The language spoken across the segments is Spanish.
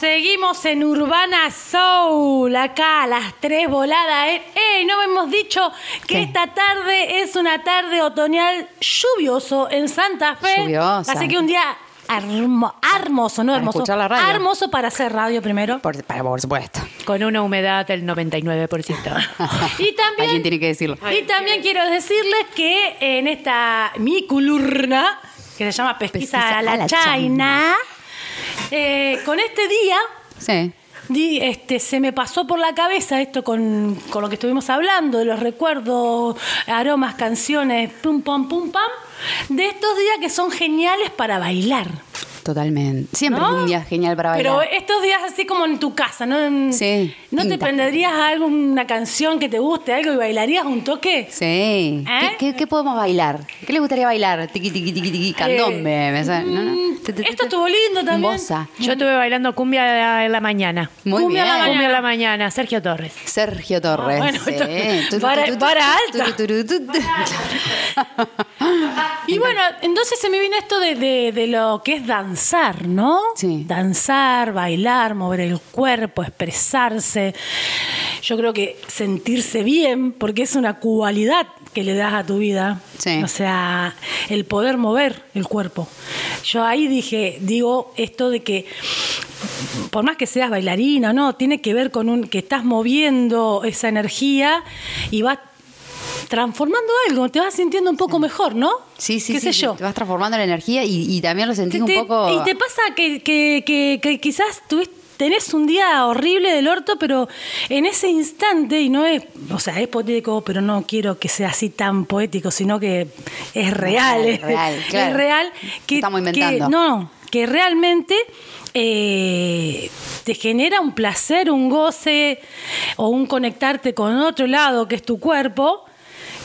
seguimos en Urbana Soul, acá a las tres voladas. ¿eh? ¡Ey! No hemos dicho que ¿Qué? esta tarde es una tarde otoñal lluvioso en Santa Fe. Lluviosa. Así que un día hermo- hermoso, no Para hermoso. escuchar la radio. Hermoso para hacer radio primero. Por, para- por supuesto. Con una humedad del 99%. Y también, Alguien tiene que decirlo. y también quiero decirles que en esta mi culurna, que se llama Pesquisa, Pesquisa a la, a la China, eh, con este día Sí. Di, este, se me pasó por la cabeza esto con, con lo que estuvimos hablando, de los recuerdos, aromas, canciones, pum, pam, pum, pam, de estos días que son geniales para bailar. Totalmente. Siempre ¿no? es un día genial para bailar. Pero estos días así como en tu casa, ¿no? En- Sí, ¿No te prenderías a alguna canción que te guste, algo y bailarías un toque? Sí. ¿Eh? ¿Qué, qué, qué podemos bailar? ¿Qué le gustaría bailar? Tiqui, tiqui, tiqui, tiqui, candombe. me suena, ¿no, no? mm, esto estuvo lindo también. Bossa. Yo estuve bailando cumbia en la mañana. Muy Cumbia a la bien. Cumbia en la mañana, Sergio Torres. Sergio Torres. Ah, bueno, sí. tu, vara tu, alta. Y bueno, entonces se me vino esto de, de- de lo que es danzar, ¿no? Sí. Danzar, bailar, mover el cuerpo, expresarse. Yo creo que sentirse bien, porque es una cualidad que le das a tu vida. Sí. O sea, el poder mover el cuerpo. Yo ahí dije, digo esto de que por más que seas bailarina, ¿no? Tiene que ver con un que estás moviendo esa energía y vas transformando algo, te vas sintiendo un poco mejor, ¿no? Sí, sí, ¿Qué sí. sé yo? Te vas transformando la energía y, y también lo sentís Te- un poco. Y te pasa que, que- que- que quizás tuviste- tenés un día horrible del orto, pero en ese instante, y no es, o sea, es poético, pero no quiero que sea así tan poético, sino que es real, Es es real, claro. es real. Que, Estamos inventando. que- no, que realmente eh, te genera un placer, un goce o un conectarte con otro lado que es tu cuerpo.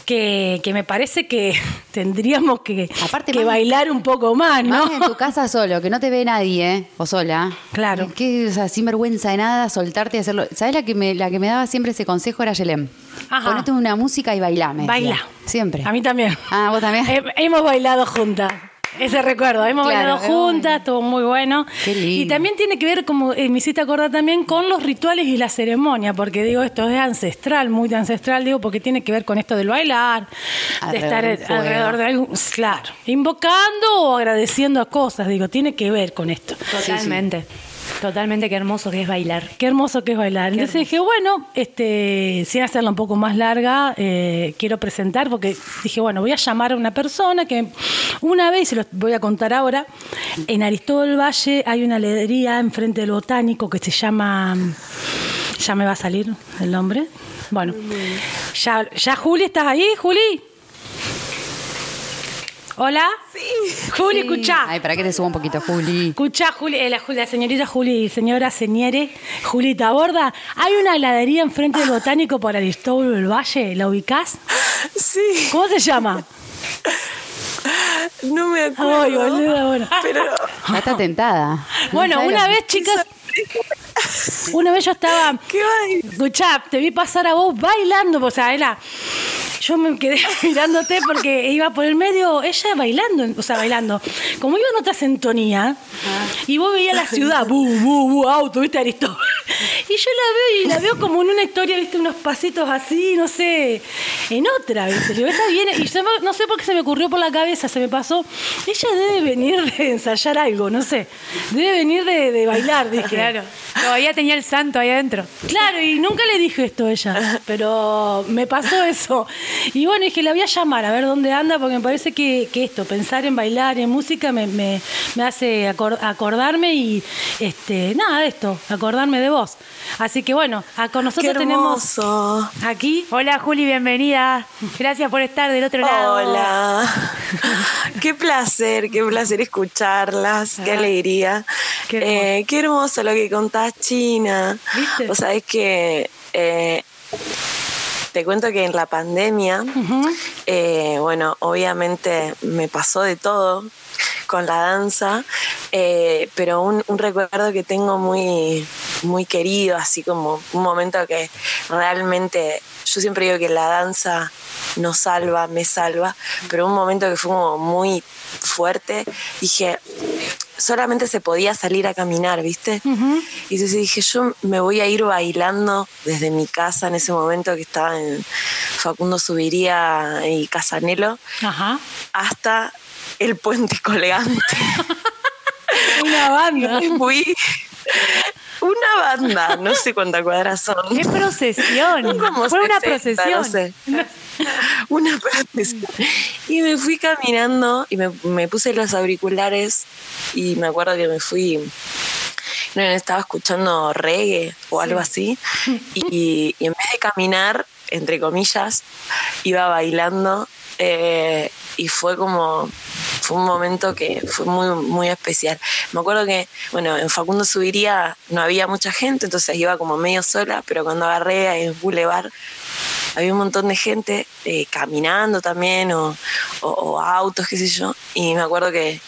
Que, que me parece que tendríamos que, Aparte, que bailar un poco más, ¿no? Más en tu casa solo, que no te ve nadie, ¿eh? o sola. Claro. Que, o sea, sin vergüenza de nada, soltarte y hacerlo. ¿Sabes la que me, la que me daba siempre ese consejo era Yelem? Ajá. Ponete una música y bailá, me decía. Baila. Siempre. A mí también. Ah, ¿vos también? He- hemos bailado juntas. Ese recuerdo, hemos Claro, bailado juntas, bueno. estuvo muy bueno. Qué lindo. Y también tiene que ver, como eh, me hiciste acordar también, con los rituales y la ceremonia, porque digo, esto es ancestral, muy ancestral, digo, porque tiene que ver con esto del bailar, de estar alrededor de algo, claro, invocando o agradeciendo a cosas, digo, tiene que ver con esto. Totalmente. Totalmente, qué hermoso que es bailar. Qué hermoso que es bailar. Entonces dije, bueno, este, sin hacerla un poco más larga, eh, quiero presentar, porque dije, bueno, voy a llamar a una persona que una vez, y se los voy a contar ahora, en Aristóbal Valle hay una heladería enfrente del botánico que se llama, ya me va a salir el nombre. Bueno, ya, ya Juli, ¿estás ahí, Juli? Hola. Sí. Juli, escuchá. Ay, para que te suba un poquito, Juli. Escucha, Juli, eh, la, la señorita Juli, señora Señere, Julita Borda, hay una heladería enfrente del botánico por Aristóbulo del Valle, ¿la ubicás? Sí, ¿Cómo se llama? no me acuerdo. Ay, boluda, bueno. Pero Ya está tentada. Bueno, ¿Sabes una vez, chicas, una vez yo estaba, qué escuchá, te vi pasar a vos bailando, o sea, era, yo me quedé mirándote porque iba por el medio, ella bailando, o sea, bailando, como iba en otra sintonía, y vos veías la ciudad, bu, bu, bu, auto, viste, Aristóbulo. Y yo la veo y la veo como en una historia, viste, unos pasitos así, no sé, en otra, viste. Digo, esta viene, y me- no sé por qué se me ocurrió por la cabeza, se me pasó. Ella debe venir de ensayar algo, no sé. Debe venir de, de bailar, dije. Claro. Todavía tenía el santo ahí adentro. Claro, y nunca le dije esto a ella, pero me pasó eso. Y bueno, dije, la voy a llamar a ver dónde anda, porque me parece que, que esto, pensar en bailar, en música, me, me- me hace acor- acordarme y, este, nada, esto, acordarme de vos. Así que bueno, a- con nosotros Qué tenemos aquí. Hola Juli, bienvenida. Gracias por estar del otro lado. Hola. qué placer, qué placer escucharlas, qué alegría. Qué hermoso. Eh, qué hermoso lo que contás, China. ¿Viste? O sea, es que eh, te cuento que en la pandemia, eh, bueno, obviamente me pasó de todo con la danza, eh, pero un, un recuerdo que tengo muy, muy querido, así como un momento que realmente, yo siempre digo que la danza nos salva, me salva, pero un momento que fue como muy fuerte, dije, solamente se podía salir a caminar, ¿viste? Y entonces dije, yo me voy a ir bailando desde mi casa en ese momento que estaba en Facundo Subiría y Casanelo hasta el puente colgante. Una banda. Y fui una banda, no sé cuántas cuadras son. ¡Qué procesión! Como Fue una 60, procesión. no sé. Una procesión. Y me fui caminando y me, me puse los auriculares y me acuerdo que me fui no, estaba escuchando reggae o algo así y, y en vez de caminar entre comillas iba bailando eh, y fue como fue un momento que fue muy muy especial me acuerdo que bueno en Facundo Subiría no había mucha gente entonces iba como medio sola pero cuando agarré en Boulevard había un montón de gente eh, caminando también o, o- o autos, qué sé yo. Y me acuerdo que,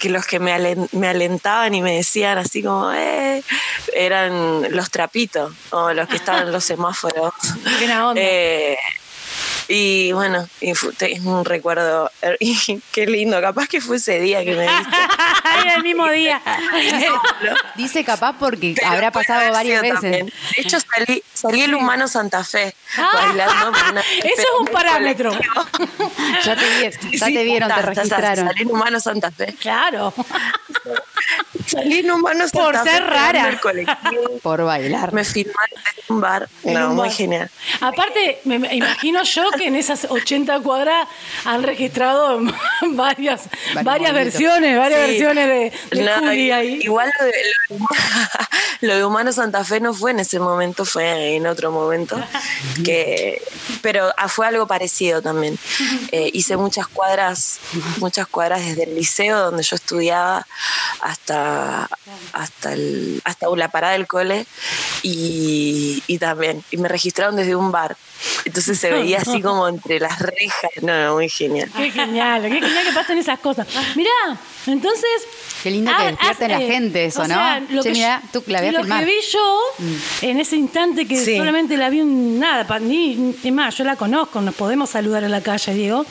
que los que me, alen- me alentaban y me decían así como, eh, eran los trapitos o los que estaban en los semáforos. Qué onda. Eh, y bueno, y fue- es un recuerdo, y qué lindo, capaz que fue ese día que me viste. Era el mismo día. Dice capaz porque Pero habrá pasado varias veces. también. De hecho, salí, salí el humano Santa Fe bailando. por una- Eso es un parámetro. Ya te, vi- ya sí, te vieron, te está, está, registraron. Salí en humano Santa Fe. Claro. Salí en humano Santa Por ser rara. Por bailar. Me filmaron en un bar. En no, un muy bar. genial. Aparte, me me imagino yo que en esas 80 cuadras han registrado varias, varias versiones, varias Sí. versiones de, de No, Juli ahí. Igual lo de, lo de- lo de Humano Santa Fe no fue en ese momento, fue en otro momento. que Pero ah, fue algo parecido también. Eh, hice muchas cuadras, muchas cuadras desde el liceo donde yo estudiaba hasta, hasta, el, hasta la parada del cole y, y también. Y me registraron desde un bar. Entonces se veía así como entre las rejas. No, no, muy genial. Qué genial, qué genial que pasen esas cosas. Mirá, entonces. Qué lindo que despierte la gente eso, o ¿no? sea, lo Che, que, mirá, tú la lo filmar. Mm. que vi yo en ese instante que Sí. solamente la vi un nada, ni, es más, yo la conozco, nos podemos saludar en la calle, Diego.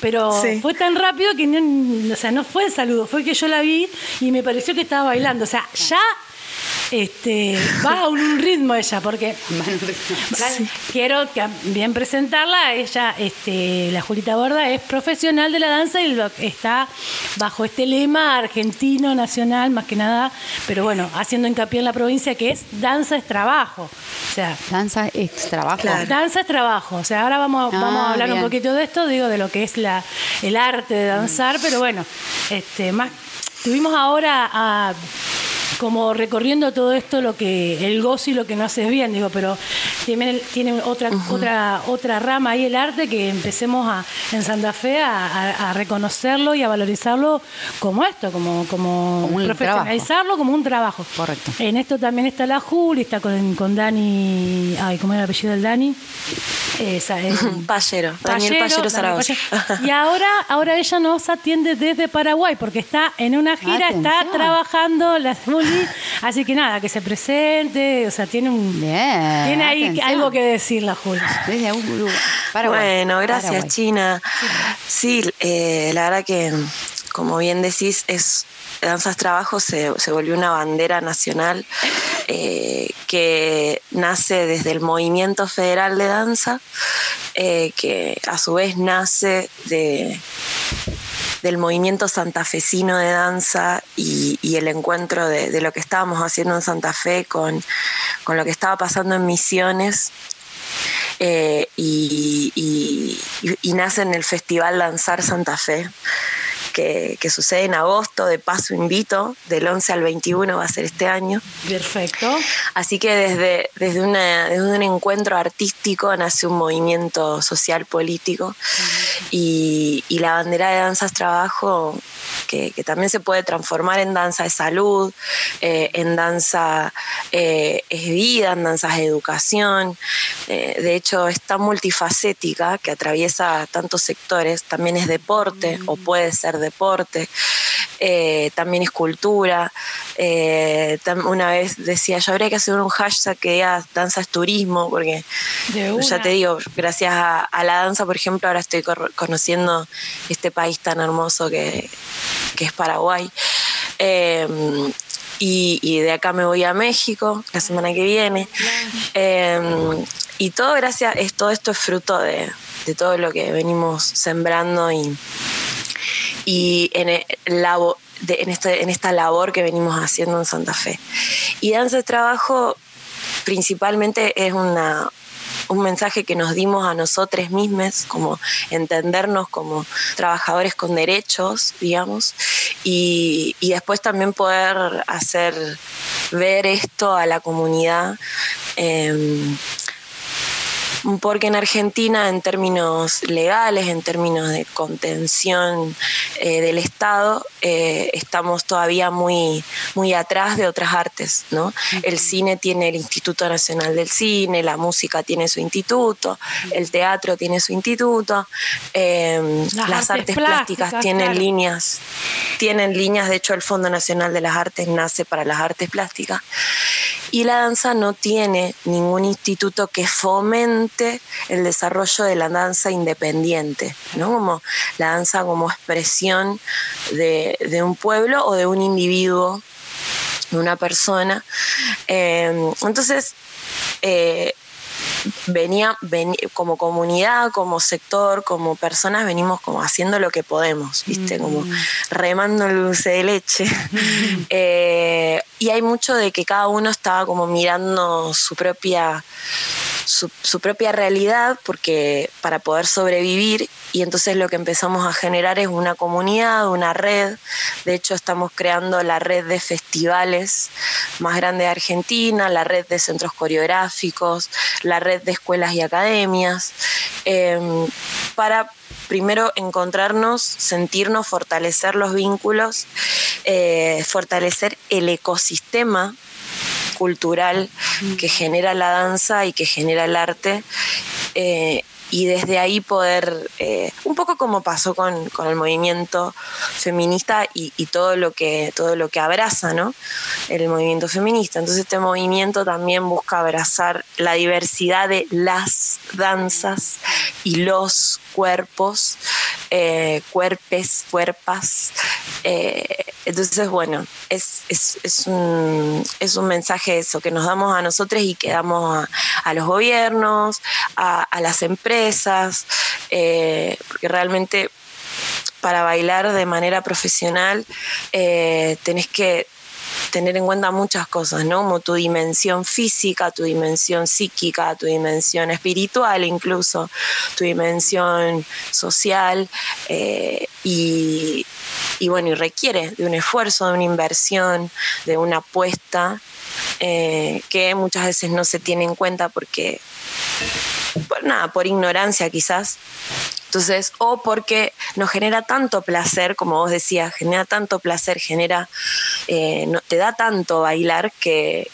Pero Sí. fue tan rápido que no, o sea, no fue el saludo, fue que yo la vi y me pareció que estaba bailando. O sea, ya este, va a un, ritmo ella, porque Quiero también presentarla. Ella, este, la Julita Borda, es profesional de la danza y está bajo este lema argentino, nacional, más que nada, pero bueno, haciendo hincapié en la provincia que es danza es trabajo. O sea, Danza es trabajo. Claro. danza es trabajo. O sea, ahora vamos, Ah, vamos a hablar un bien. poquito de esto, digo, de lo que es la, el arte de danzar, pero bueno, este, más, tuvimos ahora a como recorriendo todo esto lo que el gozo y lo que no haces bien digo pero tiene, tiene otra otra otra rama ahí el arte que empecemos a en Santa Fe a, a- a reconocerlo y a valorizarlo como esto como como, profesionalizarlo como un trabajo. Correcto. en esto también está la Juli está con, con Dani ay cómo era el apellido del Dani Esa, eh, Payero, Daniel Payero Daniel Zaragoza. Y ahora, ahora ella nos atiende desde Paraguay porque está en una gira, está trabajando la Juli, así que nada, que se presente, o sea, tiene un Bien. tiene ahí atención. algo que decir la Juli. Desde Uruguay. Paraguay. Bueno, gracias Paraguay. China. Sí, eh, la verdad que, como bien decís, es Danzas Trabajo se, se volvió una bandera nacional eh, que nace desde el Movimiento Federal de Danza, eh, que a su vez nace de, del movimiento santafesino de danza y, el encuentro de, lo que estábamos haciendo en Santa Fe con, con lo que estaba pasando en Misiones eh, y- y nace en el Festival Danzar Santa Fe, que, que sucede en agosto, de paso invito, del 11 al 21 va a ser este año. Perfecto. Así que desde, desde, una- desde un encuentro artístico nace un movimiento social político y, y la bandera de danzas trabajo que, que también se puede transformar en danza de salud, eh, en danza eh, es vida, en danza es educación. Eh, de hecho, es tan multifacética que atraviesa tantos sectores. También es deporte o puede ser deporte. eh, también es cultura. eh, tam- una vez decía, yo habría que hacer un hashtag que diga danza es turismo, porque ya te digo, gracias a, a la danza, por ejemplo, ahora estoy conociendo este país tan hermoso que, que es Paraguay. Em, y, de acá me voy a México la semana que viene. Em, y todo gracias, es, todo esto es fruto de, todo lo que venimos sembrando y, y en, el, en, este, en esta labor que venimos haciendo en Santa Fe. Y Danza de Trabajo principalmente es una, un mensaje que nos dimos a nosotros mismos, como entendernos como trabajadores con derechos, digamos, y, después también poder hacer ver esto a la comunidad. Em, porque en Argentina, en términos legales, en términos de contención eh, del Estado, eh, estamos todavía muy, muy atrás de otras artes. ¿no? El cine tiene el Instituto Nacional del Cine, la música tiene su instituto, el teatro tiene su instituto, em, las, artes, plásticas, tienen líneas, tienen líneas, de hecho el Fondo Nacional de las Artes nace para las artes plásticas. Y la danza no tiene ningún instituto que fomente el desarrollo de la danza independiente, ¿no? Como la danza como expresión de, un pueblo o de un individuo, de una persona. Eh, entonces, eh, venía, como comunidad, como sector, como personas, venimos como haciendo lo que podemos, ¿viste? Como mm. remando el dulce de leche. Eh, y hay mucho de que cada uno estaba como mirando su propia su, propia realidad porque para poder sobrevivir y entonces lo que empezamos a generar es una comunidad, una red. De hecho estamos creando la red de festivales más grande de Argentina, la red de centros coreográficos, la red de escuelas y academias, em, para primero encontrarnos, sentirnos, fortalecer los vínculos, eh, fortalecer el ecosistema cultural que genera la danza y que genera el arte. Eh, y desde ahí poder, eh, un poco como pasó con, el movimiento feminista y, todo lo que todo lo que abraza, ¿no? El movimiento feminista. Entonces este movimiento también busca abrazar la diversidad de las danzas y los cuerpos, eh, cuerpes, cuerpas. Eh, entonces, bueno, es, es, un, es, un, mensaje eso, que nos damos a nosotros y que damos a, los gobiernos, a, las empresas, eh, porque realmente para bailar de manera profesional tenés que tener en cuenta muchas cosas, ¿no? Como tu dimensión física, tu dimensión psíquica, tu dimensión espiritual incluso, tu dimensión social eh, y, bueno, y requiere de un esfuerzo, de una inversión, de una apuesta eh, que muchas veces no se tiene en cuenta porque, por nada, por ignorancia quizás, entonces, o porque nos genera tanto placer, como vos decías, genera tanto placer, genera, eh, te da tanto bailar que,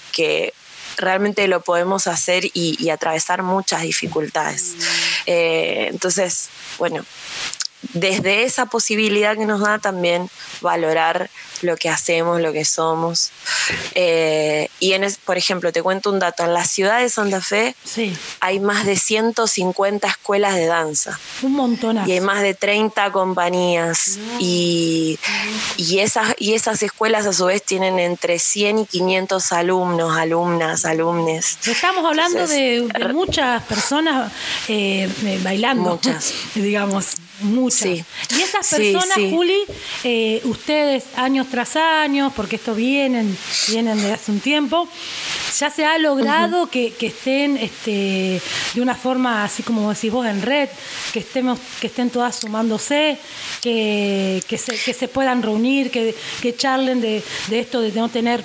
realmente lo podemos hacer y, atravesar muchas dificultades. Eh, entonces, bueno, desde esa posibilidad que nos da también valorar lo que hacemos, lo que somos. Eh, y, en por ejemplo, te cuento un dato, en la ciudad de Santa Fe hay más de 150 escuelas de danza. Un montón. Y hay más de 30 compañías. Y, y, esas, y esas escuelas a su vez tienen entre 100 y 500 alumnos, alumnas, alumnes. Estamos hablando de, muchas personas eh, bailando. Muchas. digamos, muchas. Y esas personas, Juli, eh, ustedes años tras años, porque esto vienen, vienen de hace un tiempo, ya se ha logrado que, estén este, de una forma, así como decís vos, en red, que estemos, que estén todas sumándose, que, que, se, que se puedan reunir, que, que charlen de, de esto de no tener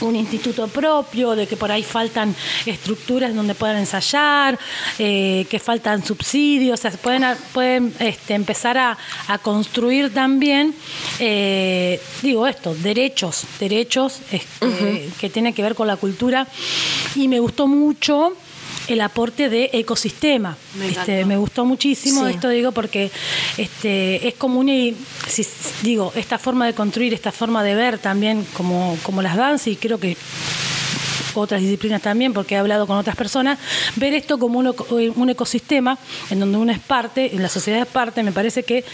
un instituto propio, de que por ahí faltan estructuras donde puedan ensayar, eh, que faltan subsidios, o sea, pueden, pueden este, empezar a, construir también, eh, digo esto, derechos, derechos este, que tienen que ver con la cultura. Y me gustó mucho el aporte de ecosistema. Me, este, me gustó muchísimo esto, digo, porque este, es común y, si, digo, esta forma de construir, esta forma de ver también como, como las danzas, y creo que otras disciplinas también, porque he hablado con otras personas, ver esto como un, ecosistema en donde uno es parte, en la sociedad es parte, me parece que,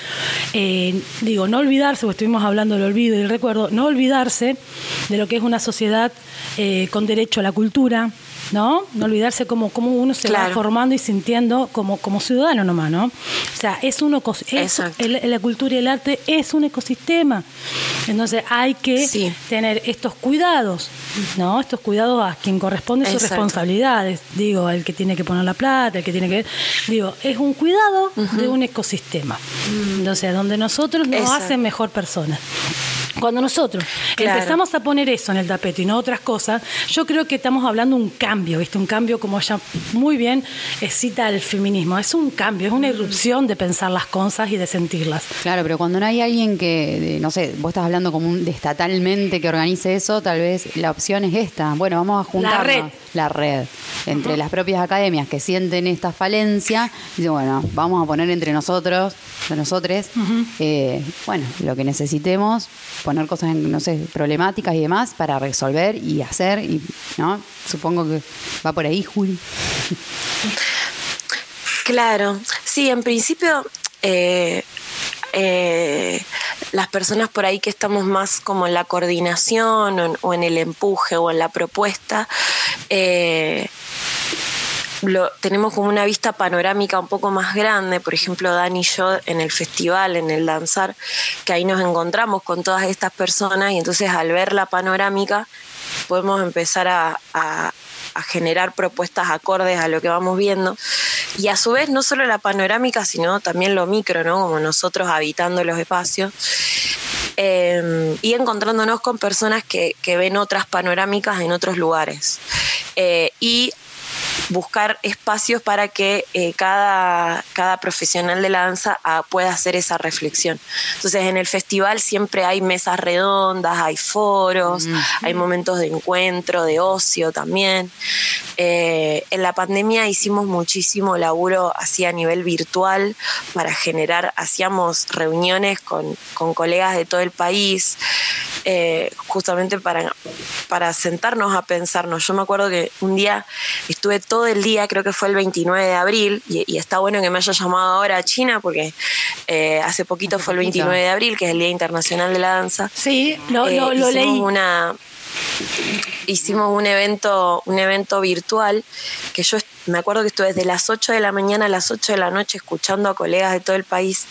eh, digo, no olvidarse, porque estuvimos hablando del olvido y el recuerdo, no olvidarse de lo que es una sociedad eh, con derecho a la cultura, ¿no? No olvidarse cómo, cómo uno se va formando y sintiendo como, como ciudadano nomás, ¿no? O sea, es un es, la cultura y el arte es un ecosistema. Entonces hay que tener estos cuidados, ¿no? Estos cuidados a quien corresponde sus responsabilidades. Digo, el que tiene que poner la plata, el que tiene que. Digo, es un cuidado de un ecosistema. Entonces, donde nosotros nos hacen mejor personas. Cuando nosotros empezamos a poner eso en el tapete y no otras cosas, yo creo que estamos hablando de un cambio, ¿viste? Un cambio como ya muy bien cita el feminismo. Es un cambio, es una irrupción de pensar las cosas y de sentirlas. Claro, pero cuando no hay alguien que, no sé, vos estás hablando como un, de estatalmente que organice eso, tal vez la opción es esta. Bueno, vamos a juntar la red, la red entre las propias academias que sienten esta falencia. Y bueno, vamos a poner entre nosotros, de nosotros, eh, bueno, lo que necesitemos poner cosas en, no sé, problemáticas y demás para resolver y hacer, y, ¿no? Supongo que va por ahí, Juli. Claro, sí, en principio eh, eh, las personas por ahí que estamos más como en la coordinación o en, el empuje o en la propuesta, eh, lo, tenemos como una vista panorámica un poco más grande, por ejemplo, Dani y yo en el festival, en el danzar, que ahí nos encontramos con todas estas personas y entonces al ver la panorámica podemos empezar a, generar propuestas acordes a lo que vamos viendo. Y a su vez, no solo la panorámica, sino también lo micro, ¿no? Como nosotros habitando los espacios. Eh, y encontrándonos con personas que, ven otras panorámicas en otros lugares. Eh, y buscar espacios para que eh, cada, cada profesional de la danza ah, pueda hacer esa reflexión. Entonces en el festival siempre hay mesas redondas, hay foros, hay momentos de encuentro, de ocio también. Eh, en la pandemia hicimos muchísimo laburo así a nivel virtual para generar, hacíamos reuniones con, con colegas de todo el país, eh, justamente para, para sentarnos a pensarnos. Yo me acuerdo que un día estuve todo el día, creo que fue el 29 de abril, y, está bueno que me haya llamado ahora a China, porque eh, hace poquito fue el 29 de abril, que es el Día Internacional de la Danza. Sí, lo, lo, eh, leí. Una, hicimos un evento, un evento virtual que yo me acuerdo que estuve desde las 8 de la mañana a las 8 de la noche escuchando a colegas de todo el país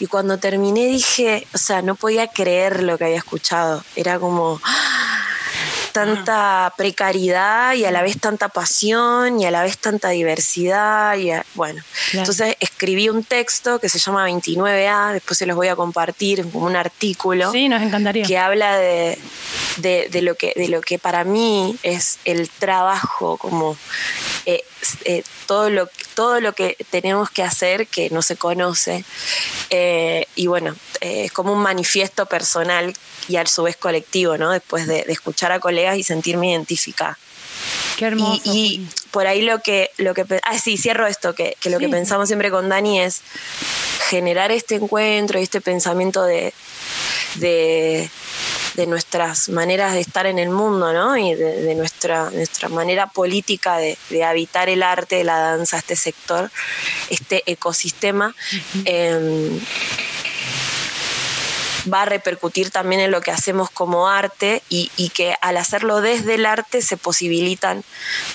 y cuando terminé dije, o sea, no podía creer lo que había escuchado. Era como tanta precariedad y a la vez tanta pasión y a la vez tanta diversidad. Y bueno, entonces escribí un texto que se llama 29A, después se los voy a compartir como un artículo. Sí, nos encantaría. Que habla de, de, lo, que, de lo que para mí es el trabajo, como eh, eh, todo, lo, todo lo que tenemos que hacer que no se conoce. Eh, y bueno, es como un manifiesto personal y a su vez colectivo, ¿no? Después de, escuchar a colegas y sentirme identificada. Qué hermoso. Y, por ahí lo que, lo que ah, sí, cierro esto, que, lo que pensamos siempre con Dani es generar este encuentro y este pensamiento de, de, nuestras maneras de estar en el mundo, ¿no? Y de, nuestra, nuestra manera política de, habitar el arte, la danza, este sector, este ecosistema va a repercutir también en lo que hacemos como arte y, que al hacerlo desde el arte se posibilitan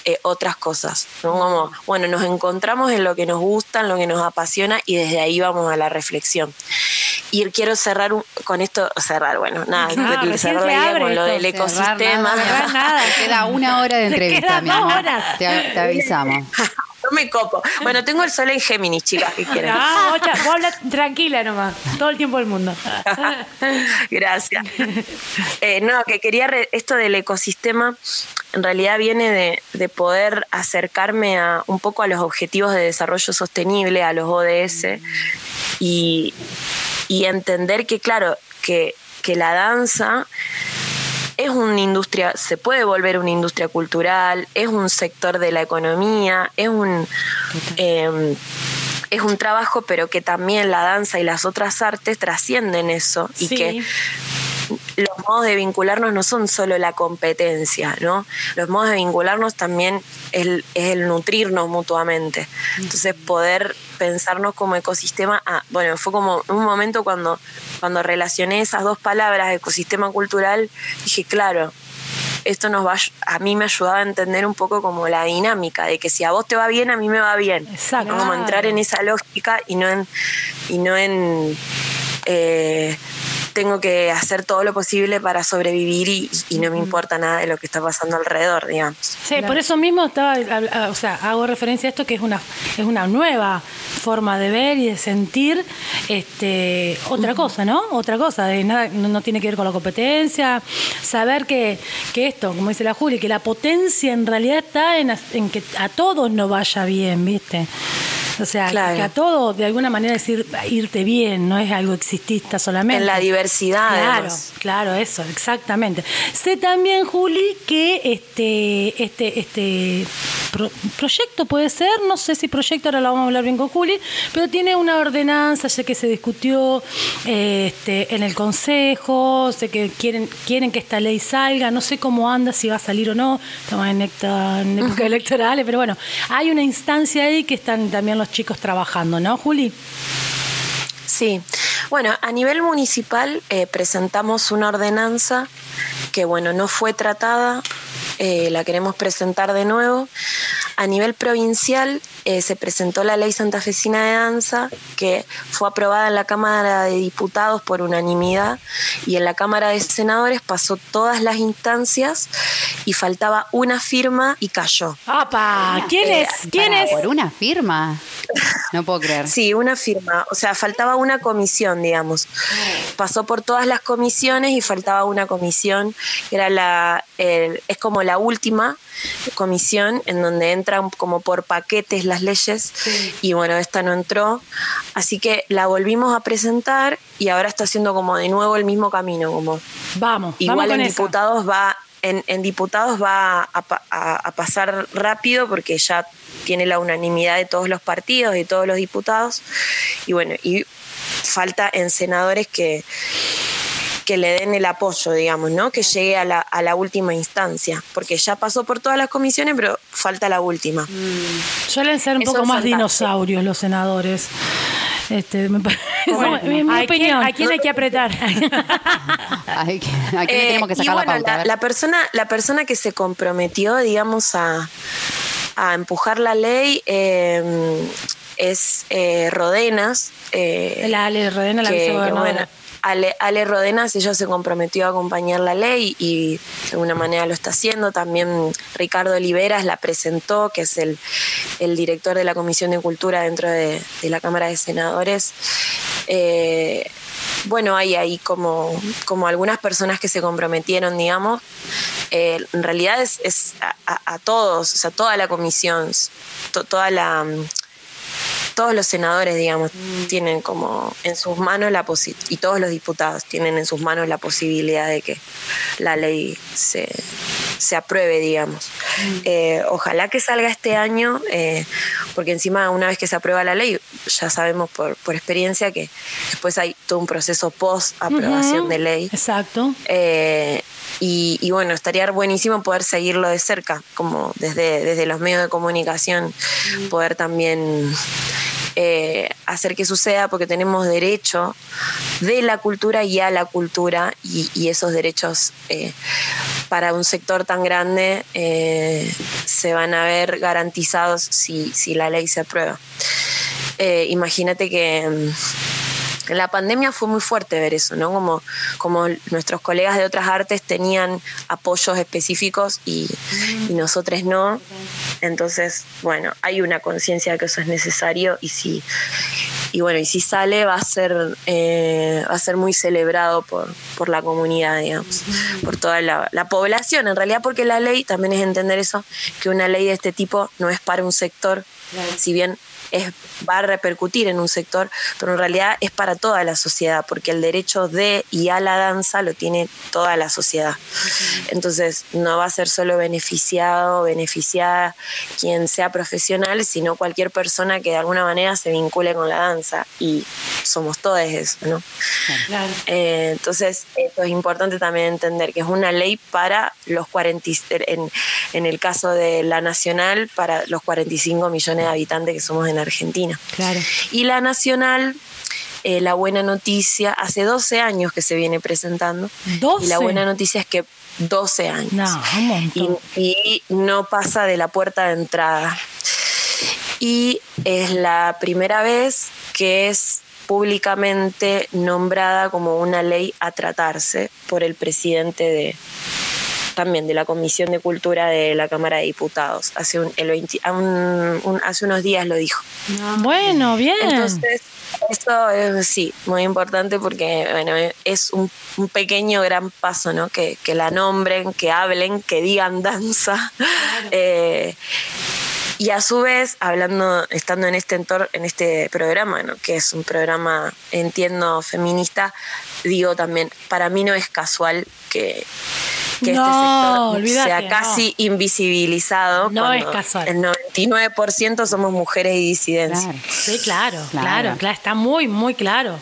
eh, otras cosas. Como, bueno, nos encontramos en lo que nos gusta, en lo que nos apasiona y desde ahí vamos a la reflexión. Y quiero cerrar con esto, cerrar, bueno, nada, cerrar con lo del ecosistema. nada, queda una hora de entrevista, mi amor. Te, te avisamos. no me copo. Bueno, tengo el sol en Géminis, chicas, ¿qué quieren? Ah, ocha, vos hablas tranquila nomás, todo el tiempo del mundo. Gracias. Eh, no, que quería, esto del ecosistema en realidad viene de, poder acercarme a un poco a los objetivos de desarrollo sostenible, a los ODS, y, y entender que, claro, que, que la danza es una industria, se puede volver una industria cultural, es un sector de la economía, es un, em, es un trabajo, pero que también la danza y las otras artes trascienden eso y que los modos de vincularnos no son solo la competencia, ¿no? Los modos de vincularnos también es el, nutrirnos mutuamente. Entonces, poder pensarnos como ecosistema, ah, bueno, fue como un momento cuando, cuando relacioné esas dos palabras, ecosistema cultural, dije, claro, esto nos va a mí me ayudaba a entender un poco como la dinámica de que si a vos te va bien a mí me va bien Exacto. como entrar en esa lógica y no en y no en eh, tengo que hacer todo lo posible para sobrevivir y, no me importa nada de lo que está pasando alrededor, digamos. Sí, por eso mismo estaba, o sea, hago referencia a esto que es una, es una nueva forma de ver y de sentir este, otra cosa, ¿no? Otra cosa, de nada, no, tiene que ver con la competencia, saber que, que esto, como dice la Juli, que la potencia en realidad está en, en que a todos nos vaya bien, ¿viste? O sea, que a todo, de alguna manera, decir irte bien, no es algo existista solamente. En la diversidad. Claro, claro, eso, exactamente. Sé también, Juli, que este, este, este proyecto puede ser, no sé si proyecto, ahora lo vamos a hablar bien con Juli, pero tiene una ordenanza, sé que se discutió este, en el Consejo, sé que quieren, quieren que esta ley salga, no sé cómo anda, si va a salir o no, estamos en, en época electorales, pero bueno, hay una instancia ahí que están también los chicos trabajando, ¿no, Juli? Sí, bueno, a nivel municipal eh, presentamos una ordenanza que, bueno, no fue tratada, eh, la queremos presentar de nuevo. A nivel provincial eh, se presentó la ley santafesina de danza que fue aprobada en la Cámara de Diputados por unanimidad y en la Cámara de Senadores pasó todas las instancias y faltaba una firma y cayó. ¡Apa! ¿Quién es? ¿Quién es? Por una firma. No puedo creer. Sí, una firma. O sea, faltaba una comisión, digamos. Pasó por todas las comisiones y faltaba una comisión, era la, es como la última comisión en donde entran como por paquetes las leyes y bueno, esta no entró. Así que la volvimos a presentar y ahora está haciendo como de nuevo el mismo camino, como vamos, igual en diputados va en, diputados va a, pasar rápido porque ya tiene la unanimidad de todos los partidos, y todos los diputados. Y bueno, y falta en senadores que, que le den el apoyo, digamos, ¿no? Que llegue a la, a la última instancia, porque ya pasó por todas las comisiones, pero falta la última. Mm. Suelen ser un poco más dinosaurios los senadores. Este, me mi, opinión. ¿A quién hay que apretar? ¿A quién tenemos que sacar la pauta? La, persona, la persona que se comprometió, digamos, a, a empujar la ley eh, es eh, Rodenas. Eh, la Ale Rodena, la vicegobernadora. Ale, Ale, Rodenas, ella se comprometió a acompañar la ley y de alguna manera lo está haciendo. También Ricardo Oliveras la presentó, que es el, director de la Comisión de Cultura dentro de, la Cámara de Senadores. Eh, bueno, hay ahí como, como algunas personas que se comprometieron, digamos. Eh, en realidad es, a, todos, o sea, toda la comisión, toda la todos los senadores, digamos, tienen como en sus manos la posibilidad, y todos los diputados tienen en sus manos la posibilidad de que la ley se, apruebe, digamos. Mm. Eh, ojalá que salga este año, eh, porque encima una vez que se aprueba la ley, ya sabemos por, por experiencia que después hay todo un proceso post-aprobación de ley. Exacto. Eh, y, bueno, estaría buenísimo poder seguirlo de cerca, como desde, desde los medios de comunicación, mm. poder también eh, hacer que suceda porque tenemos derecho de la cultura y a la cultura y, esos derechos eh, para un sector tan grande eh, se van a ver garantizados si, si la ley se aprueba. imagínate que mm, en la pandemia fue muy fuerte ver eso, ¿no? Como, como nuestros colegas de otras artes tenían apoyos específicos y, nosotros no. Entonces, bueno, hay una conciencia de que eso es necesario y si, y bueno, y si sale va a ser, eh, va a ser muy celebrado por, por la comunidad, digamos, por toda la, la población. En realidad, porque la ley también es entender eso, que una ley de este tipo no es para un sector, si bien es, va a repercutir en un sector, pero en realidad es para toda la sociedad, porque el derecho de y a la danza lo tiene toda la sociedad. Entonces, no va a ser solo beneficiado o beneficiada quien sea profesional, sino cualquier persona que de alguna manera se vincule con la danza. danza y somos todos eso, ¿no? Claro. Eh, entonces, esto es importante también entender que es una ley para los 40, en, en el caso de la nacional, para los 45 millones de habitantes que somos en Argentina. Claro. Y la nacional, eh, la buena noticia, hace 12 años que se viene presentando. 12. Y la buena noticia es que 12 años. No, un montón. Y, y no pasa de la puerta de entrada. Y es la primera vez que es públicamente nombrada como una ley a tratarse por el presidente de también de la Comisión de Cultura de la Cámara de Diputados. Hace, un, el 20 a un- un- hace unos días lo dijo. Bueno, bien. Entonces, esto es sí, muy importante porque bueno, es un, un pequeño gran paso, ¿no? Que, que la nombren, que hablen, que digan danza. Eh, y a su vez, hablando, estando en este entorno, en este programa, ¿no? que es un programa, entiendo, feminista, digo también, para mí no es casual que, que No, este sector olvídate, sea no. casi invisibilizado. No es casual. El 99% somos mujeres y disidencias. Claro. Sí, claro, claro, Claro. claro, está muy, muy claro.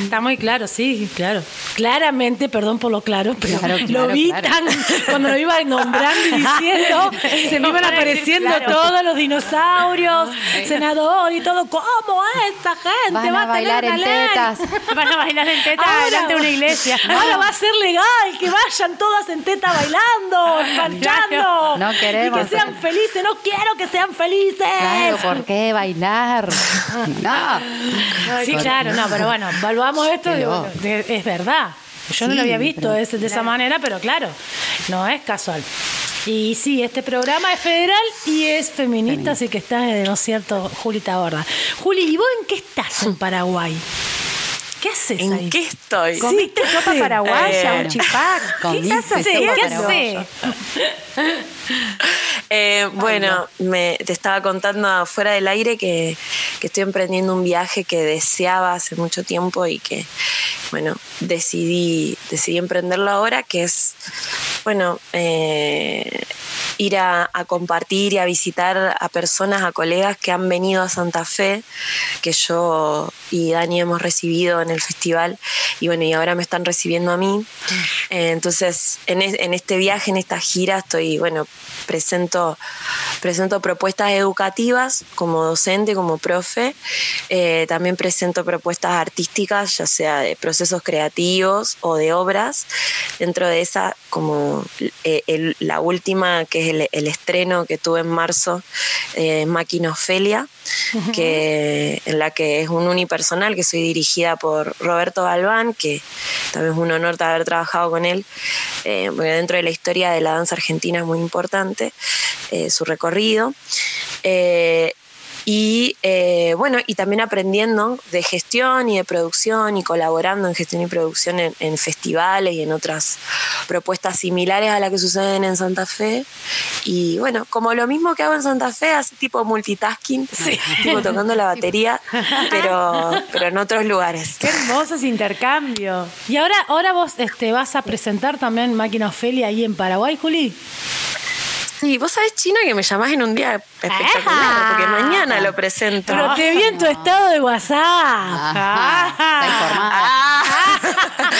Está muy claro, sí, claro. Claramente, perdón por lo claro, pero Claro, lo vi claro. tan, cuando lo iba nombrando y diciendo, se me iban apareciendo claro. todos los dinosaurios, senador y todo. ¿Cómo esta gente Van va a bailar tener en ley? tetas. Van a bailar en teta Ahora- delante de una iglesia. Ahora va a ser legal que vayan todas en teta bailando, marchando. No queremos. Y que sean felices. No quiero que sean felices. Claro, ¿por qué bailar? No. Sí, claro, no, pero bueno, volvamos a esto. Es verdad. Yo no lo había visto pero- de, esa manera, pero claro, no es casual. Y sí, este programa es federal y es feminista, así que está, eh, ¿no es cierto, Julita Borda? Juli, ¿y vos en qué estás en Paraguay? ¿Qué haces ¿En ahí? qué estoy? ¿Comiste ¿qué sopa haces? paraguaya, Eh, un chipac? ¿Qué comiste estás haciendo? sopa ¿Qué haces? Eh, bueno, me, te estaba contando afuera del aire que, que estoy emprendiendo un viaje que deseaba hace mucho tiempo y que, bueno, decidí, decidí emprenderlo ahora, que es, bueno, eh, ir a, a compartir y a visitar a personas, a colegas que han venido a Santa Fe, que yo y Dani hemos recibido en el festival, y bueno, y ahora me están recibiendo a mí. Eh, entonces, en, es- en este viaje, en esta gira, estoy, bueno, presento, presento propuestas educativas como docente, como profe. Eh, también presento propuestas artísticas, ya sea de procesos creativos o de obras. Dentro de esa, como eh, el- la última, que es el, el estreno que tuve en marzo, eh, Máquina Ofelia, que, en la que es un unipersonal, que soy dirigida por Roberto Galván, que también es un honor haber trabajado con él, eh, porque dentro de la historia de la danza argentina es muy importante eh, su recorrido. Eh, y eh, bueno, y también aprendiendo de gestión y de producción y colaborando en gestión y producción en, en festivales y en otras propuestas similares a las que suceden en Santa Fe. Y bueno, como lo mismo que hago en Santa Fe, así tipo multitasking, tipo tocando la batería, pero, pero en otros lugares. Qué hermoso ese intercambio. Y ahora, ahora vos este, vas a presentar también Máquina Ofelia ahí en Paraguay, Juli. Sí, vos sabés, China, que me llamás en un día espectacular, porque mañana lo presento. Pero te vi en tu estado de WhatsApp. Ajá, está informada. Ah,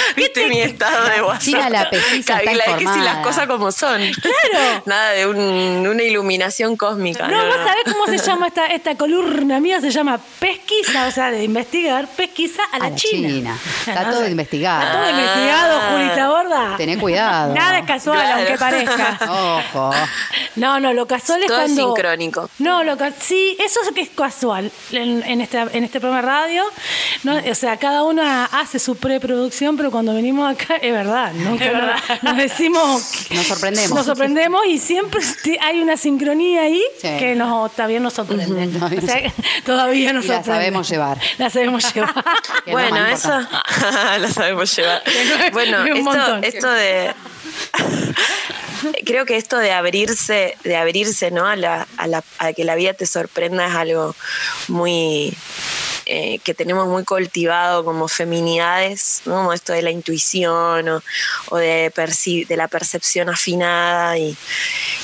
viste mi estado de WhatsApp. China la pesquisa está que si las cosas como son. Claro. Nada de un- una iluminación cósmica. No, vos sabés cómo se llama esta, esta columna mía, se llama pesquisa, o sea, de investigar, pesquisa a la, A la China. China. Está No todo sé. investigado. Está todo investigado, Julita Borda. Tené cuidado. Nada es casual, Claro. aunque parezca. Ojo. No, no, lo casual es Todo es cuando. sincrónico. No, lo ca- sí, eso es que es casual en, en, este, en este programa de radio. No, o sea, cada uno hace su preproducción, pero cuando venimos acá, es verdad, nunca nos- Nos, decimos. Nos sorprendemos. Nos sorprendemos y siempre hay una sincronía ahí Sí. que nos, también nos sorprende. O sea, todavía nos Y la sorprende. sabemos llevar. La sabemos llevar. Es Bueno, eso lo sabemos llevar. Bueno, esto, esto de creo que esto de abrirse, de abrirse, ¿no? A, la, a, la, a que la vida te sorprenda es algo muy eh, que tenemos muy cultivado como feminidades, ¿no? como esto de la intuición o, o de, de la percepción afinada. Y,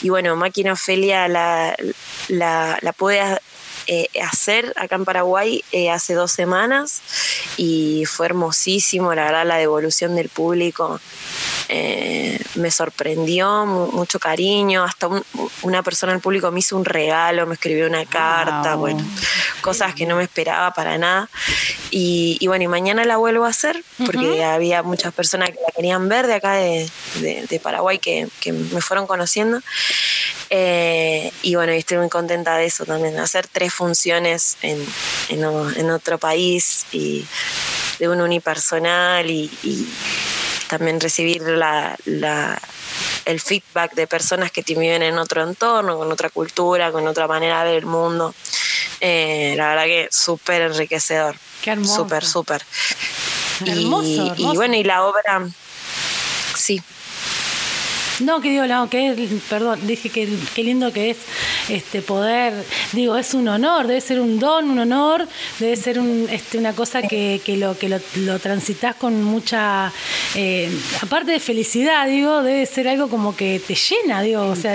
y bueno, Máquina Ofelia la, la, la pude eh, hacer acá en Paraguay eh, hace dos semanas y fue hermosísimo, la verdad, la devolución del público. me sorprendió, mucho cariño, hasta una persona del público me hizo un regalo, me escribió una carta, bueno, cosas que no me esperaba para nada. Y, bueno, y mañana la vuelvo a hacer porque había muchas personas que la querían ver de acá de, Paraguay que, me fueron conociendo. Eh, y bueno, estoy muy contenta de eso también, hacer tres funciones en, en, otro país y de un unipersonal y, y también recibir la, la, el feedback de personas que te viven en otro entorno, con otra cultura, con otra manera de ver el mundo. Eh, la verdad que súper enriquecedor. Qué hermoso. Súper, súper. Hermoso, y bueno, y la obra, sí. No, que digo, no, que perdón, dije que qué lindo que es este poder, digo, es un honor, debe ser un don, un honor, debe ser un, este, una cosa que, que lo que lo, lo transitas con mucha, eh, aparte de felicidad, digo, debe ser algo como que te llena, digo, o sea,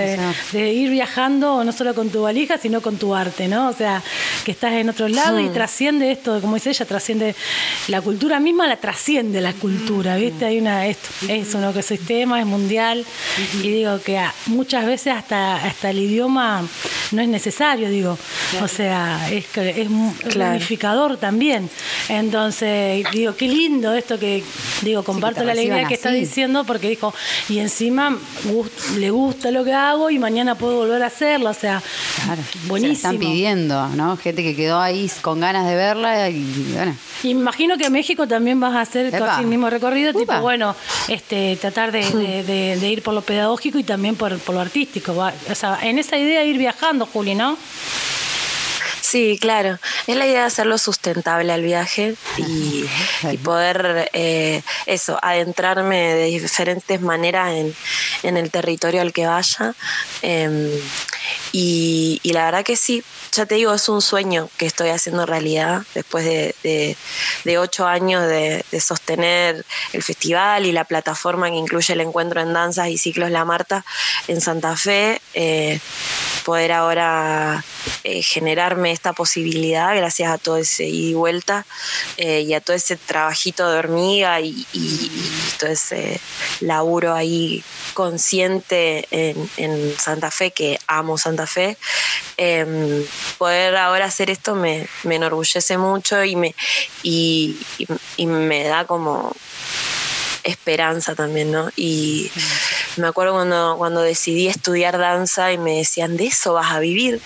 de, ir viajando no solo con tu valija, sino con tu arte, ¿no? O sea, que estás en otro lado y hmm. trasciende esto, como dice ella, trasciende la cultura misma, la trasciende la cultura, ¿viste? Hay una, esto, es un ecosistema, es mundial. Y digo que muchas veces hasta, hasta el idioma no es necesario, digo. O sea, es, es unificador también. Entonces, digo, qué lindo esto que, digo, comparto la alegría que está diciendo porque dijo, y encima le gusta lo que hago y mañana puedo volver a hacerlo. O sea, buenísimo. están pidiendo, ¿no? Gente que quedó ahí con ganas de verla y bueno. Imagino que en México también vas a hacer casi el mismo recorrido, tipo, bueno, este, tratar de, ir por lo pedagógico y también por, por lo artístico. O sea, en esa idea de ir viajando, Juli, ¿no? Sí, claro. Es la idea de hacerlo sustentable al viaje y, poder, eh, eso, adentrarme de diferentes maneras en, el territorio al que vaya. Em, y, la verdad que sí, ya te digo, es un sueño que estoy haciendo realidad después de, ocho años de, sostener el festival y la plataforma que incluye el encuentro en danzas y ciclos La Marta en Santa Fe. Eh, poder ahora eh, generarme esta posibilidad gracias a todo ese ida y vuelta eh, y a todo ese trabajito de hormiga y, todo ese laburo ahí consciente en, Santa Fe, que amo Santa Fe. Em, poder ahora hacer esto me, enorgullece mucho y me, y me da como esperanza también, ¿no? Y me acuerdo cuando, cuando decidí estudiar danza y me decían, de eso vas a vivir,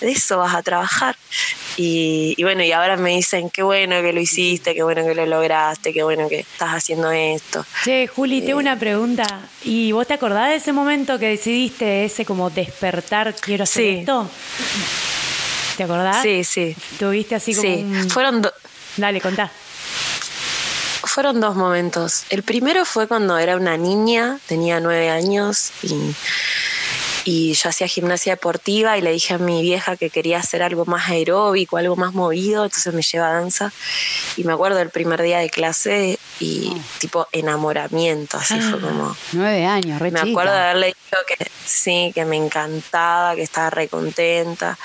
de eso vas a trabajar. Y, bueno, y ahora me dicen, qué bueno que lo hiciste, qué bueno que lo lograste, qué bueno que estás haciendo esto. Che, Juli, tengo una pregunta. ¿Y vos te acordás de ese momento que decidiste ese como despertar, quiero hacer esto? ¿Te acordás? Sí, sí. ¿Tuviste así como Sí, fueron... Dale, contá fueron dos momentos. El primero fue cuando era una niña, tenía nueve años y, y yo hacía gimnasia deportiva y le dije a mi vieja que quería hacer algo más aeróbico, algo más movido, entonces me lleva a danza. Y me acuerdo del primer día de clase y oh. tipo enamoramiento, así fue ah, como... Nueve años, re Me acuerdo de haberle dicho que sí, que me encantaba, que estaba re contenta.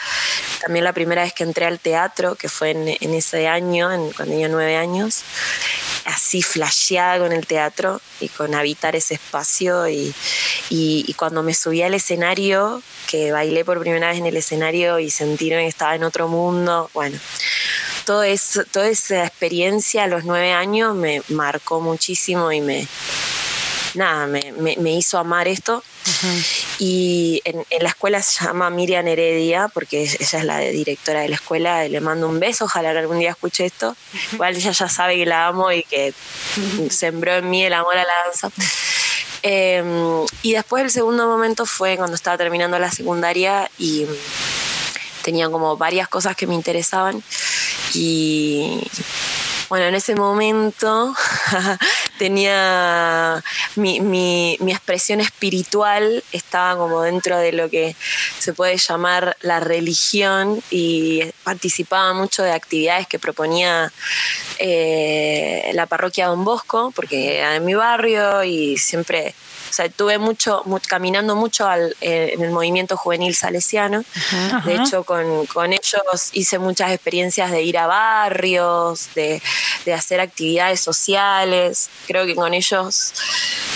También la primera vez que entré al teatro, que fue en, ese año, en, cuando tenía nueve años, así flasheada con el teatro y con habitar ese espacio y, cuando me subí al escenario, que bailé por primera vez en el escenario y sentirme que estaba en otro mundo, bueno, todo eso, toda esa experiencia a los nueve años me marcó muchísimo y me, nada, me, me, hizo amar esto. Y en, la escuela se llama Miriam Heredia, porque ella es la directora de la escuela, y le mando un beso, ojalá algún día escuche esto. Igual ella ya sabe que la amo y que sembró en mí el amor a la danza. Em, y después el segundo momento fue cuando estaba terminando la secundaria y tenía como varias cosas que me interesaban y bueno, en ese momento tenía mi, mi, mi, expresión espiritual, estaba como dentro de lo que se puede llamar la religión y participaba mucho de actividades que proponía eh, la parroquia Don Bosco, porque era de mi barrio y siempre o sea, tuve mucho, caminando mucho al, eh, en el movimiento juvenil salesiano. De hecho, con, con, ellos hice muchas experiencias de ir a barrios, de, de hacer actividades sociales. Creo que con ellos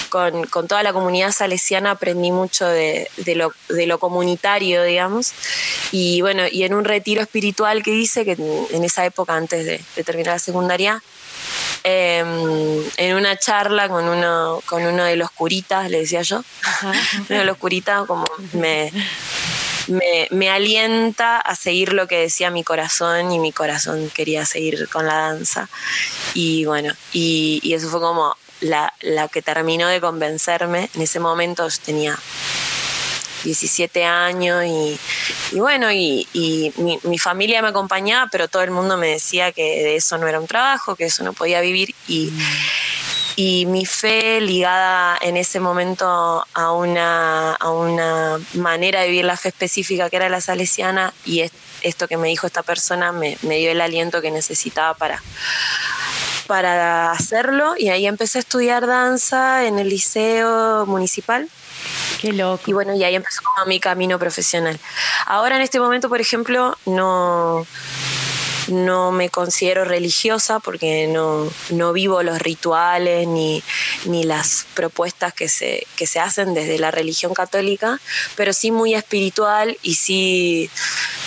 con, con, toda la comunidad salesiana aprendí mucho de, de, lo, de, lo, comunitario, digamos. Y bueno, y en un retiro espiritual que hice, que en esa época, antes de, de terminar la secundaria, eh, en una charla con uno, con uno de los curitas, le decía yo, uno de los curitas como me, me, me, alienta a seguir lo que decía mi corazón y mi corazón quería seguir con la danza. Y bueno, y, y eso fue como la, la, que terminó de convencerme. En ese momento yo tenía 17 años y, y bueno, y, y mi, mi, familia me acompañaba, pero todo el mundo me decía que de eso no era un trabajo, que eso no podía vivir y, y mi fe ligada en ese momento a una, a una manera de vivir la fe específica que era la salesiana y esto que me dijo esta persona me, me dio el aliento que necesitaba para para hacerlo y ahí empecé a estudiar danza en el liceo municipal Qué loco. Y bueno, y ahí empezó como mi camino profesional. Ahora en este momento, por ejemplo, no, no me considero religiosa porque no, no vivo los rituales ni, ni las propuestas que se, que se hacen desde la religión católica, pero sí muy espiritual y sí,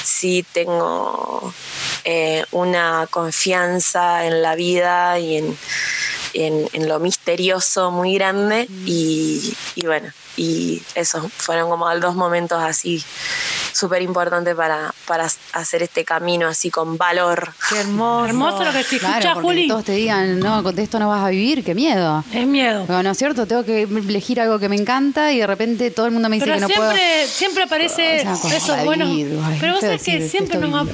sí tengo eh, una confianza en la vida y en, en, en lo misterioso muy grande y, y bueno, y eso, fueron como dos momentos así súper importantes para, para hacer este camino así con valor. Qué hermoso. Hermoso lo que se escucha, claro, Juli. todos te digan, no, con esto no vas a vivir, qué miedo. Es miedo. No, no es cierto, tengo que elegir algo que me encanta y de repente todo el mundo me dice pero que no siempre, puedo. siempre aparece O sea, esos buenos. ay, pero vos sabés que siempre nos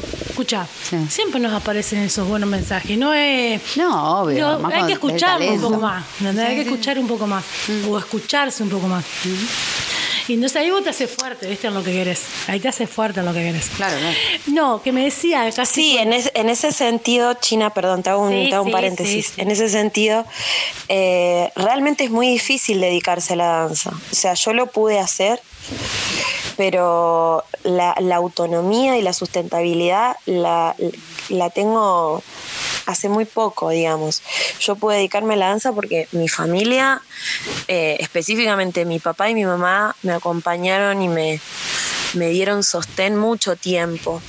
Sí. siempre nos aparecen esos buenos mensajes. No es. No, obvio. Hay que escucharlo un poco más. hay que escuchar un poco más. O escucharse un poco más. Y entonces ahí vos te haces fuerte, ¿viste? En lo que querés. Ahí te haces fuerte en lo que querés. Claro, claro. No, que me decía casi. Sí, en, es- en ese sentido, China, perdón, te hago un, Sí, te hago un sí, paréntesis. sí, sí. En ese sentido, eh, realmente es muy difícil dedicarse a la danza. O sea, yo lo pude hacer, pero la, la autonomía y la sustentabilidad la, la tengo hace muy poco, digamos. Yo pude dedicarme a la danza porque mi familia, eh, específicamente mi papá y mi mamá, me acompañaron y me, me dieron sostén mucho tiempo.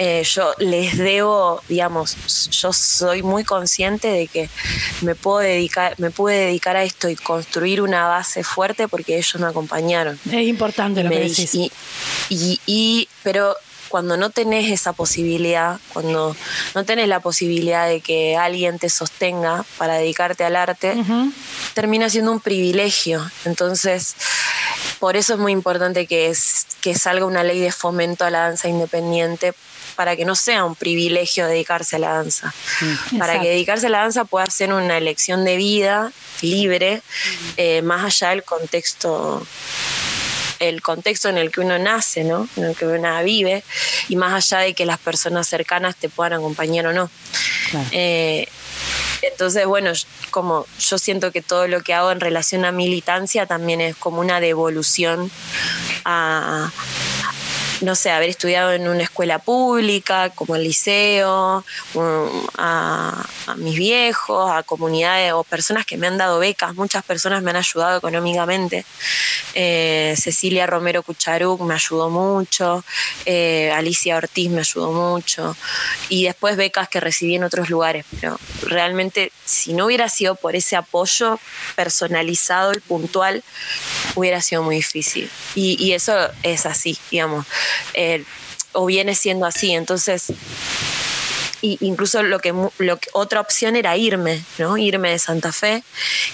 Eh, yo les debo, digamos, yo soy muy consciente de que me puedo dedicar, me pude dedicar a esto y construir una base fuerte porque ellos me acompañaron. Es importante lo Me que decís. y, y- y- pero cuando no tenés esa posibilidad, cuando no tenés la posibilidad de que alguien te sostenga para dedicarte al arte, termina siendo un privilegio. Entonces, por eso es muy importante que, es, que salga una ley de fomento a la danza independiente para que no sea un privilegio dedicarse a la danza. Para Exacto. que dedicarse a la danza pueda ser una elección de vida libre, eh, más allá del contexto el contexto en el que uno nace, ¿no? En el que uno vive, y más allá de que las personas cercanas te puedan acompañar o no. Claro. Eh, entonces, bueno, como yo siento que todo lo que hago en relación a militancia también es como una devolución a, no sé, haber estudiado en una escuela pública, como el liceo, a, a mis viejos, a comunidades o personas que me han dado becas. Muchas personas me han ayudado económicamente. Eh, Cecilia Romero Cucharuc me ayudó mucho, eh, Alicia Ortiz me ayudó mucho, y después becas que recibí en otros lugares. Pero realmente, si no hubiera sido por ese apoyo personalizado y puntual, hubiera sido muy difícil. Y, y eso es así, digamos, eh, o viene siendo así. Entonces, y incluso lo que, lo que otra opción era irme, ¿no? Irme de Santa Fe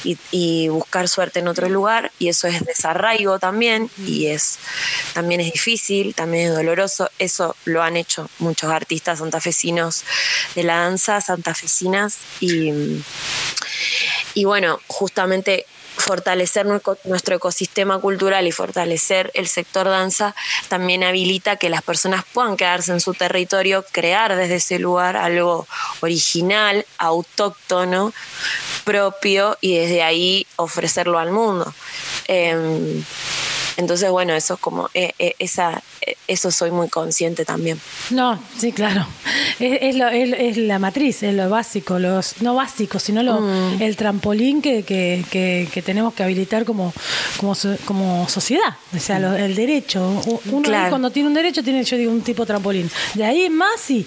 y, y buscar suerte en otro lugar, y eso es desarraigo también, y es también es difícil, también es doloroso. Eso lo han hecho muchos artistas santafesinos de la danza, santafesinas, y, y bueno, justamente fortalecer nuestro ecosistema cultural y fortalecer el sector danza también habilita que las personas puedan quedarse en su territorio, crear desde ese lugar algo original, autóctono, propio y desde ahí ofrecerlo al mundo. Em, entonces, bueno, eso es como, eh, eh, esa, eh, eso soy muy consciente también. No, sí, claro. Es, es lo- es- es la matriz, es lo básico, los no básico, sino lo, Mm. el trampolín que, que, que- que tenemos que habilitar como, como, so- como sociedad. O sea, lo- el derecho. Uno Claro. cuando tiene un derecho tiene, yo digo, un tipo trampolín. De ahí en más sí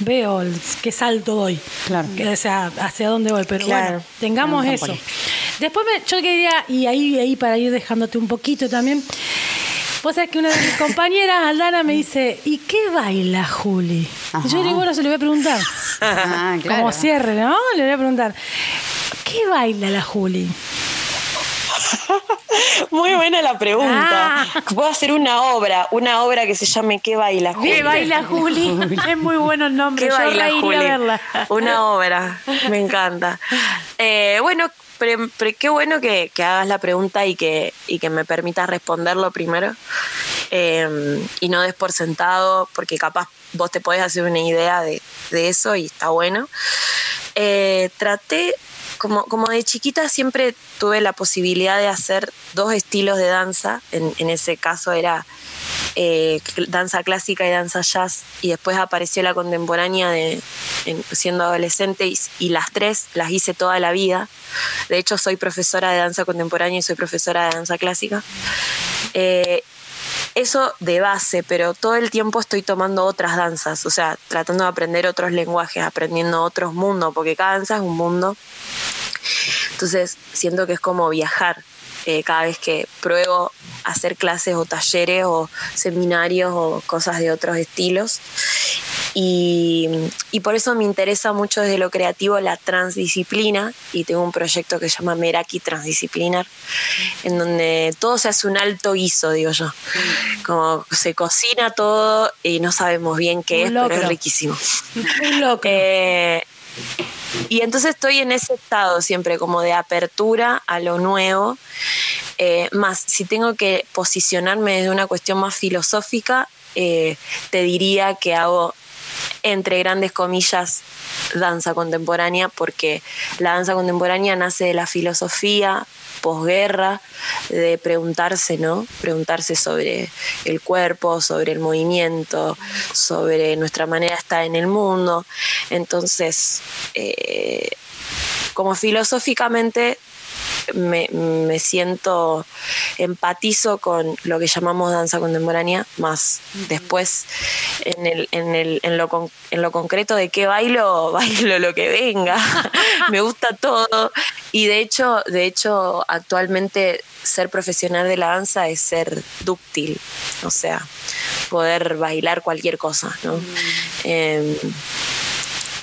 veo el- qué salto doy. Claro. Que, o sea, hacia dónde voy. Pero Claro. bueno, tengamos eso. Después me- yo quería, y ahí, ahí para ir dejándote un poquito también. Vos sabés que una de mis compañeras, Aldana, me dice, ¿y qué baila Juli? Y yo Ajá. digo, bueno, se lo voy a preguntar. Ah, claro. Como cierre, ¿no? Le voy a preguntar, ¿qué baila la Juli? Muy buena la pregunta. Ah. Puedo hacer una obra, una obra que se llame ¿Qué baila Juli? ¿Qué baila Juli? es muy bueno el nombre. ¿Qué Yo baila Juli? a verla. Una obra, me encanta. Eh, bueno, pre- qué bueno que, que hagas la pregunta y que, y que me permitas responderlo primero. Eh, y no des por sentado, porque capaz vos te podés hacer una idea de, de eso y está bueno. Eh, traté, como, como de chiquita siempre tuve la posibilidad de hacer dos estilos de danza. En, en ese caso era eh, danza clásica y danza jazz. Y después apareció la contemporánea de, en- siendo adolescente y, y las tres las hice toda la vida. De hecho, soy profesora de danza contemporánea y soy profesora de danza clásica. Eh, eso de base, pero todo el tiempo estoy tomando otras danzas, o sea, tratando de aprender otros lenguajes, aprendiendo otros mundos, porque cada danza es un mundo. Entonces, siento que es como viajar eh, cada vez que pruebo hacer clases o talleres o seminarios o cosas de otros estilos. Y, y por eso me interesa mucho desde lo creativo la transdisciplina y tengo un proyecto que se llama Meraki Transdisciplinar, en donde todo se hace un alto guiso, digo yo. Como se cocina todo y no sabemos bien qué Un es, pero es riquísimo. Un. Eh, y entonces estoy en ese estado siempre como de apertura a lo nuevo. Eh, más, si tengo que posicionarme desde una cuestión más filosófica, eh, te diría que hago entre grandes comillas danza contemporánea porque la danza contemporánea nace de la filosofía posguerra de preguntarse, ¿no? Preguntarse sobre el cuerpo, sobre el movimiento, sobre nuestra manera de estar en el mundo. Entonces, eh, como filosóficamente me, me siento, empatizo con lo que llamamos danza contemporánea, más después en, el, en, el, en, lo, con- en lo concreto de qué bailo, bailo lo que venga, me gusta todo. Y de hecho, de hecho actualmente ser profesional de la danza es ser dúctil, o sea, poder bailar cualquier cosa, ¿no?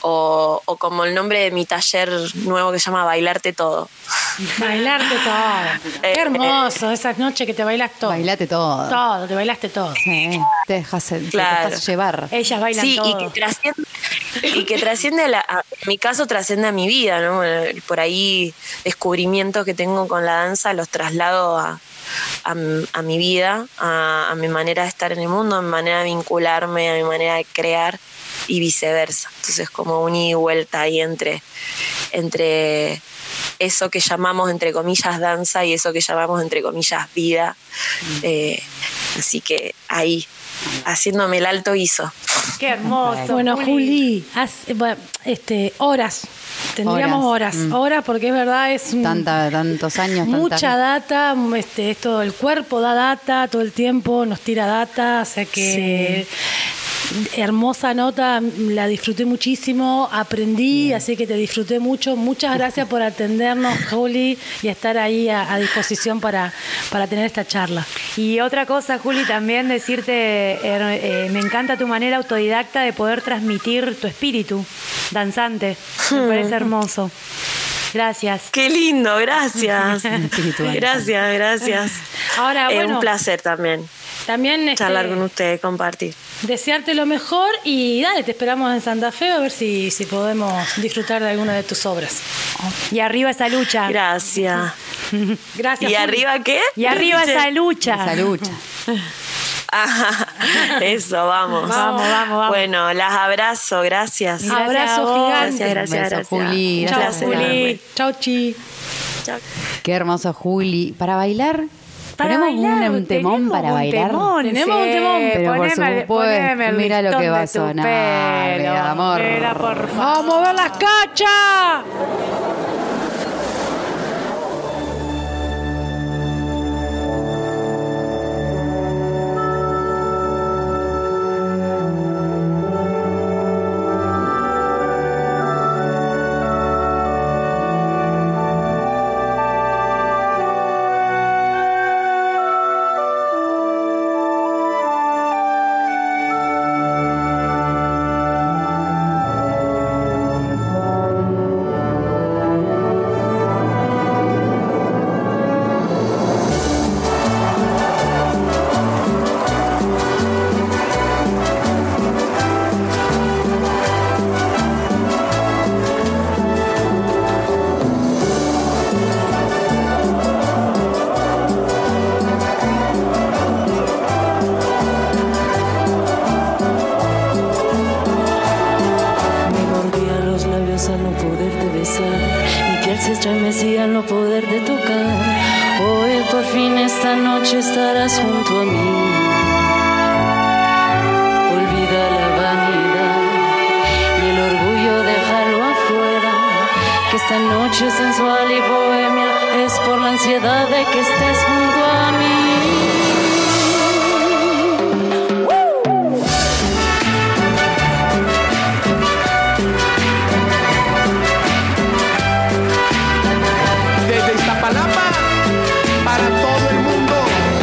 O, o como el nombre de mi taller nuevo que se llama Bailarte Todo. Bailarte todo. Qué Eh, hermoso, esas noches que te bailas todo. Bailate todo. Todo, te bailaste todo. Sí, te dejas, te Claro. dejas llevar. Ellas bailan sí, todo. y que trasciende, y que trasciende la, a- en mi caso trasciende a mi vida, ¿no? Por ahí descubrimientos que tengo con la danza los traslado a, a, m- a mi vida, a, a mi manera de estar en el mundo, a mi manera de vincularme, a mi manera de crear y viceversa. Entonces como un ida y vuelta ahí entre, entre eso que llamamos entre comillas danza y eso que llamamos entre comillas vida. Eh, así que ahí, haciéndome el alto hizo. Qué hermoso. Bueno, Juli, eh, bueno, este, horas. Tendríamos horas, Horas, horas, mm. porque es verdad, es un- Tanta, tantos años, mucha tanta- data, este, esto, el cuerpo da data todo el tiempo, nos tira data, o sea que hermosa nota, la disfruté muchísimo, aprendí, así que te disfruté mucho. Muchas gracias por atendernos, Juli, y estar ahí a, a disposición para, para tener esta charla. Y otra cosa, Juli, también decirte, eh, eh, me encanta tu manera autodidacta de poder transmitir tu espíritu danzante. Me parece hermoso. Gracias. Qué lindo, gracias. Espiritual. gracias, gracias. Ahora, Eh, bueno, un placer también también este, charlar con ustedes, compartir. Desearte lo mejor y dale, te esperamos en Santa Fe a ver si, si podemos disfrutar de alguna de tus obras. Y arriba esa lucha. Gracias. Gracias. ¿Y Juli. arriba qué? Y arriba esa lucha. Esa lucha. Ah, Eso, vamos. Vamos, vamos, vamos. Bueno, las abrazo, gracias. Gracias Abrazo gigante. Gracias, gracias, Beso, gracias. Juli. Chao, Gracias, Juli. Juli. Chao, Chi. Chao. Qué hermoso, Juli. Para bailar, Para bailar, un temón tenemos para un bailar. temón, Tenemos un temón. Pero por poneme- supuesto, poneme el mira lo que va a sonar, mi pelo. amor. Por favor. ¡Vamos a ver las cachas!